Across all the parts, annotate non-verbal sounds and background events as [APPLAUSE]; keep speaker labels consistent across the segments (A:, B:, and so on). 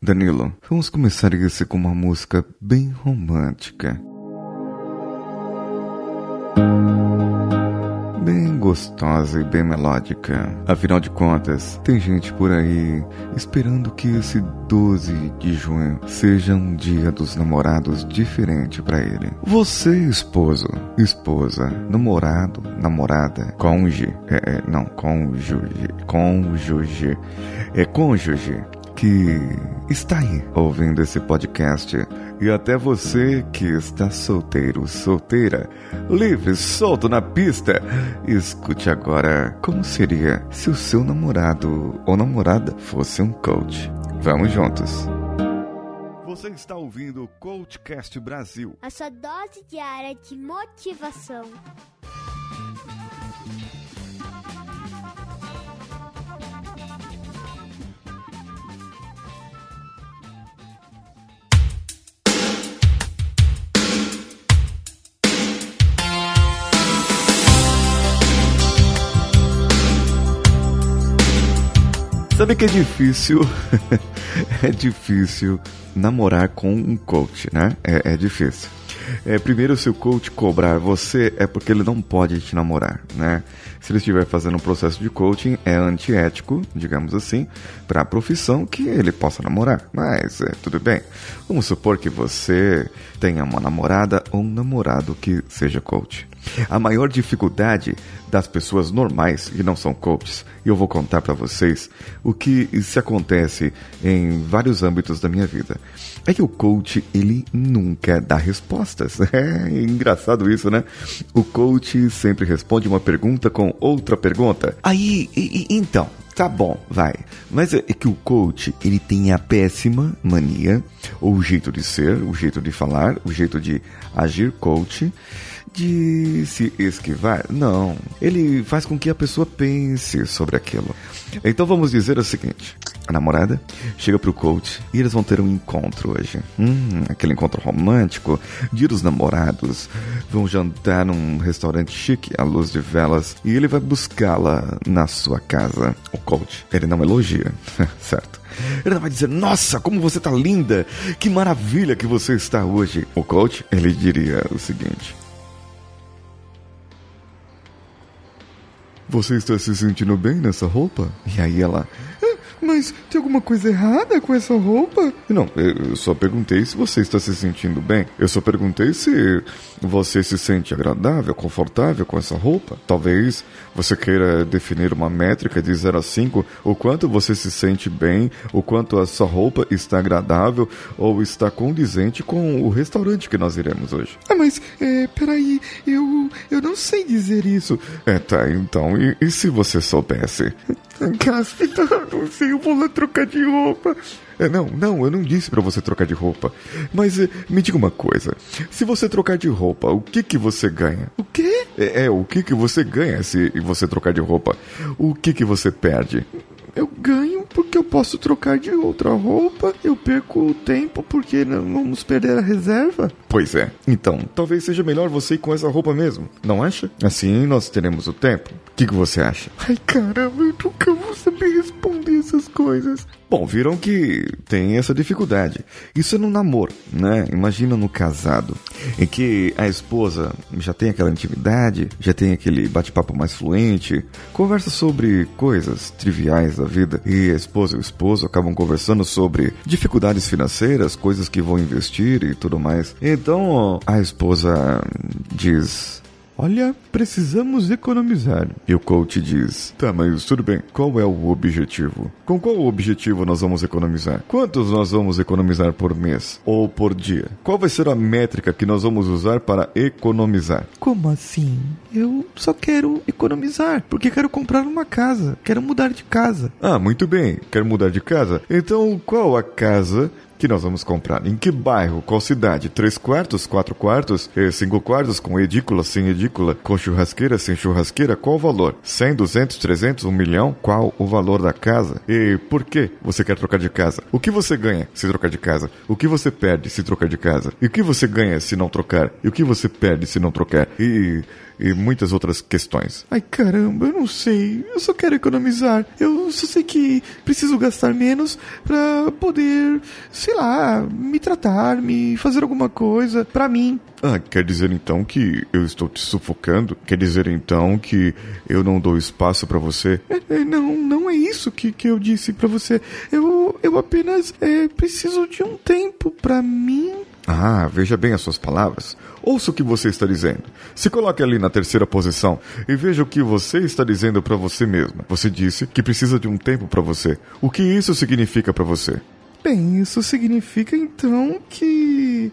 A: Danilo, vamos começar esse com uma música bem romântica. Bem gostosa e bem melódica. Afinal de contas, tem gente por aí esperando que esse 12 de junho seja um dia dos namorados diferente para ele. Você, esposo, esposa, namorado, namorada, cônjuge, é, é, não, cônjuge, cônjuge, é cônjuge que está aí ouvindo esse podcast e até você que está solteiro, solteira, livre, solto na pista, escute agora como seria se o seu namorado ou namorada fosse um coach. Vamos juntos. Você está ouvindo o Coachcast Brasil.
B: A sua dose diária de motivação.
A: Sabe que é difícil? [LAUGHS] é difícil namorar com um coach, né? É, é difícil. É, primeiro, se o coach cobrar você, é porque ele não pode te namorar, né? Se ele estiver fazendo um processo de coaching, é antiético, digamos assim, para a profissão que ele possa namorar. Mas é tudo bem. Vamos supor que você tenha uma namorada ou um namorado que seja coach. A maior dificuldade das pessoas normais que não são coaches, e eu vou contar para vocês o que se acontece em vários âmbitos da minha vida. É que o coach, ele nunca dá respostas. [LAUGHS] É engraçado isso, né? O coach sempre responde uma pergunta com outra pergunta. Aí, e, e, então, Tá bom, vai. Mas é que o coach, ele tem a péssima mania, ou o jeito de ser, o jeito de falar, o jeito de agir coach, de se esquivar. Não. Ele faz com que a pessoa pense sobre aquilo. Então vamos dizer o seguinte: a namorada chega pro coach e eles vão ter um encontro hoje. Hum, aquele encontro romântico, dia dos namorados. Vão jantar num restaurante chique à luz de velas e ele vai buscá-la na sua casa. O coach, ele não elogia, [LAUGHS] certo? Ele vai dizer: Nossa, como você tá linda! Que maravilha que você está hoje! O coach, ele diria o seguinte: Você está se sentindo bem nessa roupa? E aí ela. Mas tem alguma coisa errada com essa roupa? Não, eu só perguntei se você está se sentindo bem. Eu só perguntei se você se sente agradável, confortável com essa roupa. Talvez você queira definir uma métrica de 0 a 5, o quanto você se sente bem, o quanto a sua roupa está agradável ou está condizente com o restaurante que nós iremos hoje. Ah, mas, é, peraí, eu, eu não sei dizer isso. É, tá, então, e, e se você soubesse? Não sei, eu vou lá trocar de roupa. É, não, não, eu não disse para você trocar de roupa. Mas é, me diga uma coisa. Se você trocar de roupa, o que que você ganha? O quê? É, é, o que que você ganha se você trocar de roupa? O que que você perde? Eu ganho porque posso trocar de outra roupa, eu perco o tempo porque não vamos perder a reserva. Pois é. Então, talvez seja melhor você ir com essa roupa mesmo, não acha? Assim nós teremos o tempo. O que, que você acha? Ai, caramba, eu nunca vou saber responder essas coisas. Bom, viram que tem essa dificuldade. Isso é no namoro, né? Imagina no casado, em que a esposa já tem aquela intimidade, já tem aquele bate-papo mais fluente, conversa sobre coisas triviais da vida, e a esposa o esposo acabam conversando sobre dificuldades financeiras, coisas que vão investir e tudo mais. Então a esposa diz: Olha, precisamos economizar. E o coach diz: Tá, mas tudo bem, qual é o objetivo? Com qual objetivo nós vamos economizar? Quantos nós vamos economizar por mês ou por dia? Qual vai ser a métrica que nós vamos usar para economizar? Como assim? Eu só quero economizar, porque quero comprar uma casa, quero mudar de casa. Ah, muito bem, quero mudar de casa. Então qual a casa que nós vamos comprar? Em que bairro? Qual cidade? Três quartos? Quatro quartos? Cinco quartos? Com edícula? Sem edícula? Com churrasqueira? Sem churrasqueira? Qual o valor? 100, 200, 300, 1 milhão? Qual o valor da casa? E por que você quer trocar de casa? O que você ganha se trocar de casa? O que você perde se trocar de casa? E o que você ganha se não trocar? E o que você perde se não trocar? E e muitas outras questões.
C: Ai caramba, eu não sei. Eu só quero economizar. Eu só sei que preciso gastar menos para poder, sei lá, me tratar, me fazer alguma coisa para mim.
A: Ah, quer dizer então que eu estou te sufocando? Quer dizer então que eu não dou espaço para você?
C: É, é, não, não é isso que, que eu disse para você. Eu, eu apenas é, preciso de um tempo para mim.
A: Ah, veja bem as suas palavras. Ouça o que você está dizendo. Se coloque ali na terceira posição e veja o que você está dizendo para você mesma. Você disse que precisa de um tempo para você. O que isso significa para você?
C: Bem, isso significa então que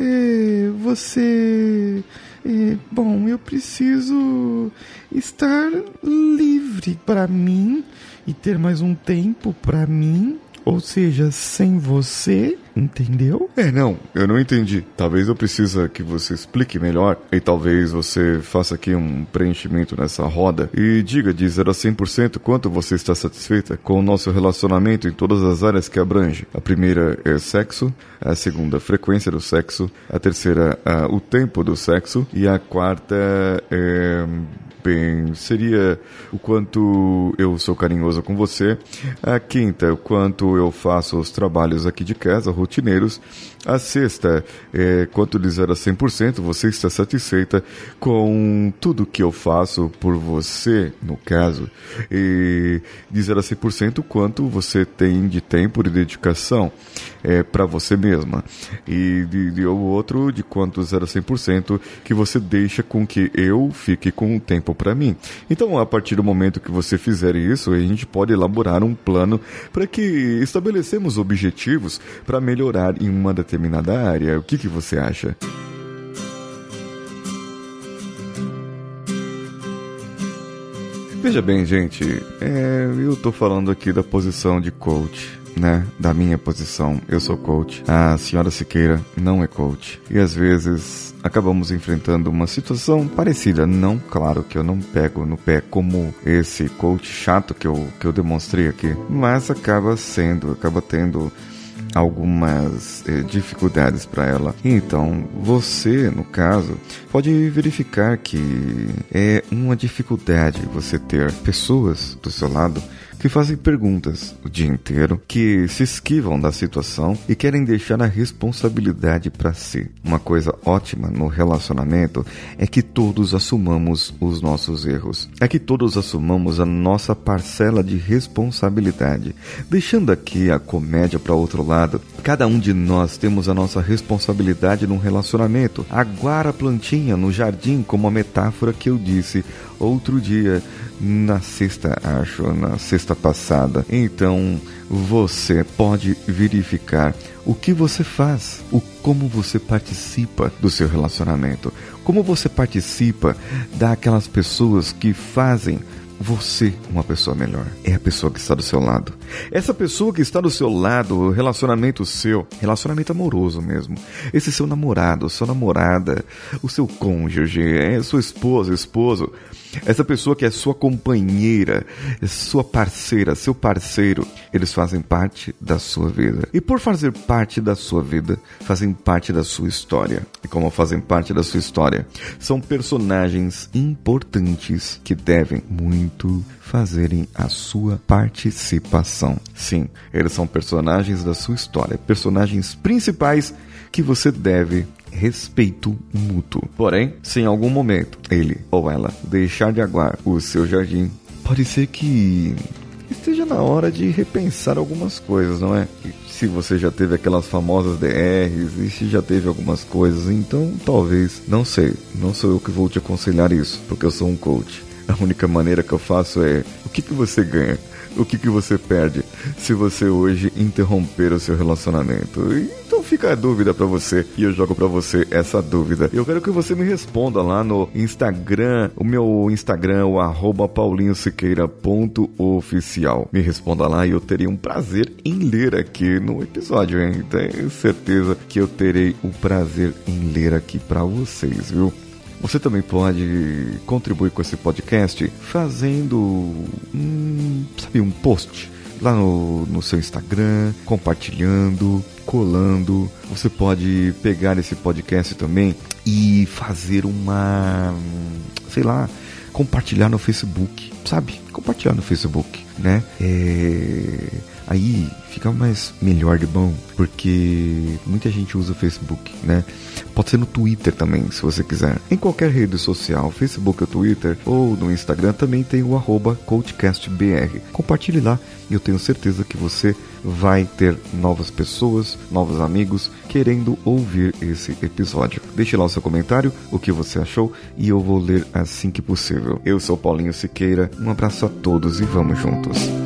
C: é, você. É, bom, eu preciso estar livre para mim e ter mais um tempo para mim ou seja, sem você, entendeu?
A: É, não, eu não entendi. Talvez eu precisa que você explique melhor e talvez você faça aqui um preenchimento nessa roda e diga de 0 a 100% quanto você está satisfeita com o nosso relacionamento em todas as áreas que abrange. A primeira é sexo, a segunda, frequência do sexo, a terceira, o tempo do sexo e a quarta é seria o quanto eu sou carinhoso com você. A quinta, o quanto eu faço os trabalhos aqui de casa, rotineiros. A sexta, é, quanto de 0 a 100%, você está satisfeita com tudo que eu faço por você, no caso. E de 0 a 100%, quanto você tem de tempo de dedicação é, para você mesma. E de, de, o outro, de quanto 0 a 100%, que você deixa com que eu fique com o tempo para mim. Então, a partir do momento que você fizer isso, a gente pode elaborar um plano para que estabelecemos objetivos para melhorar em uma determinada área. O que, que você acha? Veja bem, gente, é, eu estou falando aqui da posição de coach né, da minha posição. Eu sou coach. A senhora Siqueira não é coach. E às vezes acabamos enfrentando uma situação parecida. Não, claro que eu não pego no pé como esse coach chato que eu, que eu demonstrei aqui, mas acaba sendo, acaba tendo algumas eh, dificuldades para ela. Então, você, no caso, pode verificar que é uma dificuldade você ter pessoas do seu lado que fazem perguntas o dia inteiro, que se esquivam da situação e querem deixar a responsabilidade para si. Uma coisa ótima no relacionamento é que todos assumamos os nossos erros, é que todos assumamos a nossa parcela de responsabilidade. Deixando aqui a comédia para outro lado, cada um de nós temos a nossa responsabilidade num relacionamento. Aguar a plantinha no jardim, como a metáfora que eu disse outro dia na sexta, acho, na sexta passada. Então, você pode verificar o que você faz, o como você participa do seu relacionamento, como você participa daquelas pessoas que fazem você uma pessoa melhor. É a pessoa que está do seu lado. Essa pessoa que está do seu lado, o relacionamento seu, relacionamento amoroso mesmo. Esse seu namorado, sua namorada, o seu cônjuge, é sua esposa, esposo essa pessoa que é sua companheira, sua parceira, seu parceiro, eles fazem parte da sua vida. E por fazer parte da sua vida, fazem parte da sua história. E como fazem parte da sua história, são personagens importantes que devem muito fazerem a sua participação. Sim, eles são personagens da sua história, personagens principais que você deve respeito mútuo. Porém, se em algum momento ele ou ela deixar de aguar o seu jardim, pode ser que esteja na hora de repensar algumas coisas, não é? Se você já teve aquelas famosas DRs e se já teve algumas coisas, então talvez, não sei, não sou eu que vou te aconselhar isso, porque eu sou um coach. A única maneira que eu faço é o que, que você ganha? O que, que você perde se você hoje interromper o seu relacionamento? Então fica a dúvida para você e eu jogo para você essa dúvida. Eu quero que você me responda lá no Instagram, o meu Instagram, o arroba paulinhosiqueira.oficial. Me responda lá e eu terei um prazer em ler aqui no episódio, hein? Tenho certeza que eu terei o prazer em ler aqui para vocês, viu? Você também pode contribuir com esse podcast fazendo um, sabe, um post lá no, no seu Instagram, compartilhando, colando. Você pode pegar esse podcast também e fazer uma, sei lá, compartilhar no Facebook, sabe? Compartilhar no Facebook, né? É... Aí fica mais melhor de bom, porque muita gente usa o Facebook, né? Pode ser no Twitter também, se você quiser. Em qualquer rede social, Facebook ou Twitter, ou no Instagram também tem o arroba CoachCastBR. Compartilhe lá e eu tenho certeza que você vai ter novas pessoas, novos amigos querendo ouvir esse episódio. Deixe lá o seu comentário, o que você achou e eu vou ler assim que possível. Eu sou Paulinho Siqueira, um abraço a todos e vamos juntos.